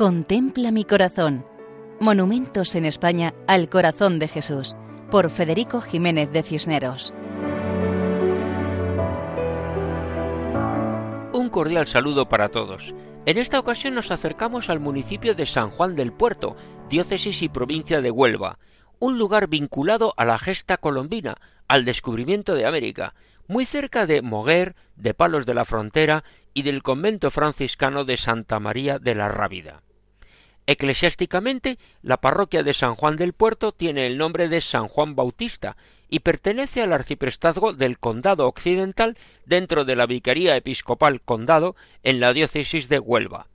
Contempla mi corazón. Monumentos en España al corazón de Jesús, por Federico Jiménez de Cisneros. Un cordial saludo para todos. En esta ocasión nos acercamos al municipio de San Juan del Puerto, diócesis y provincia de Huelva, un lugar vinculado a la gesta colombina, al descubrimiento de América, muy cerca de Moguer, de Palos de la Frontera y del convento franciscano de Santa María de la Rábida. Eclesiásticamente, la parroquia de San Juan del Puerto tiene el nombre de San Juan Bautista y pertenece al arciprestazgo del Condado Occidental dentro de la Vicaría Episcopal Condado en la diócesis de Huelva.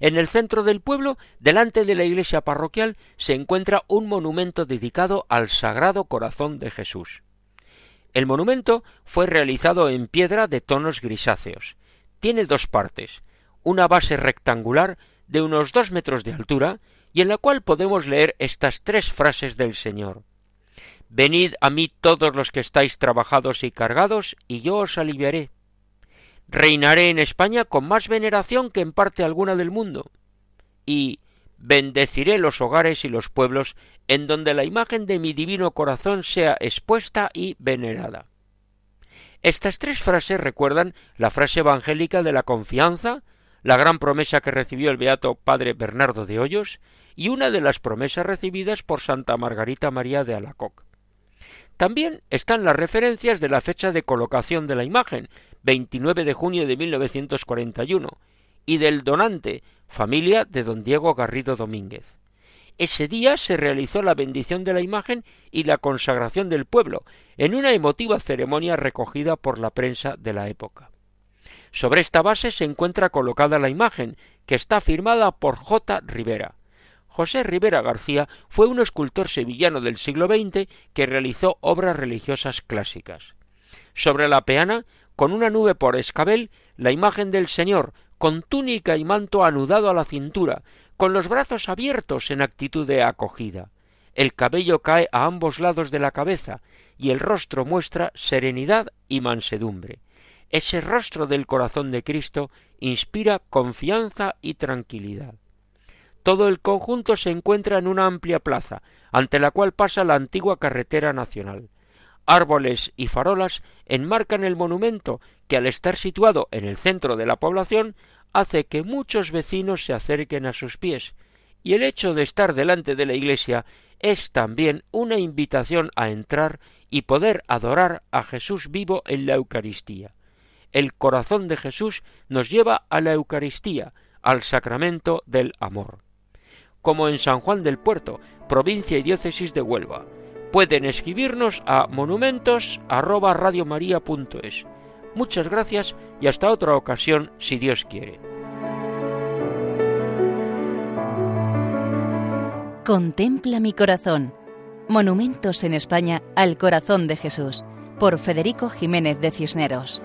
En el centro del pueblo, delante de la iglesia parroquial, se encuentra un monumento dedicado al Sagrado Corazón de Jesús. El monumento fue realizado en piedra de tonos grisáceos. Tiene dos partes, una base rectangular de unos dos metros de altura y en la cual podemos leer estas tres frases del Señor. Venid a mí todos los que estáis trabajados y cargados, y yo os aliviaré. Reinaré en España con más veneración que en parte alguna del mundo. Y bendeciré los hogares y los pueblos en donde la imagen de mi divino corazón sea expuesta y venerada. Estas tres frases recuerdan la frase evangélica de la confianza, la gran promesa que recibió el beato padre Bernardo de Hoyos y una de las promesas recibidas por Santa Margarita María de Alacoc. También están las referencias de la fecha de colocación de la imagen, 29 de junio de 1941, y del donante, familia de don Diego Garrido Domínguez. Ese día se realizó la bendición de la imagen y la consagración del pueblo, en una emotiva ceremonia recogida por la prensa de la época. Sobre esta base se encuentra colocada la imagen, que está firmada por J. Rivera. José Rivera García fue un escultor sevillano del siglo XX que realizó obras religiosas clásicas. Sobre la peana, con una nube por escabel, la imagen del Señor, con túnica y manto anudado a la cintura, con los brazos abiertos en actitud de acogida. El cabello cae a ambos lados de la cabeza y el rostro muestra serenidad y mansedumbre. Ese rostro del corazón de Cristo inspira confianza y tranquilidad. Todo el conjunto se encuentra en una amplia plaza, ante la cual pasa la antigua carretera nacional. Árboles y farolas enmarcan el monumento que al estar situado en el centro de la población hace que muchos vecinos se acerquen a sus pies, y el hecho de estar delante de la iglesia es también una invitación a entrar y poder adorar a Jesús vivo en la Eucaristía el corazón de Jesús nos lleva a la Eucaristía, al sacramento del amor. Como en San Juan del Puerto, provincia y diócesis de Huelva. Pueden escribirnos a monumentos@radiomaria.es. Muchas gracias y hasta otra ocasión si Dios quiere. Contempla mi corazón. Monumentos en España al corazón de Jesús por Federico Jiménez de Cisneros.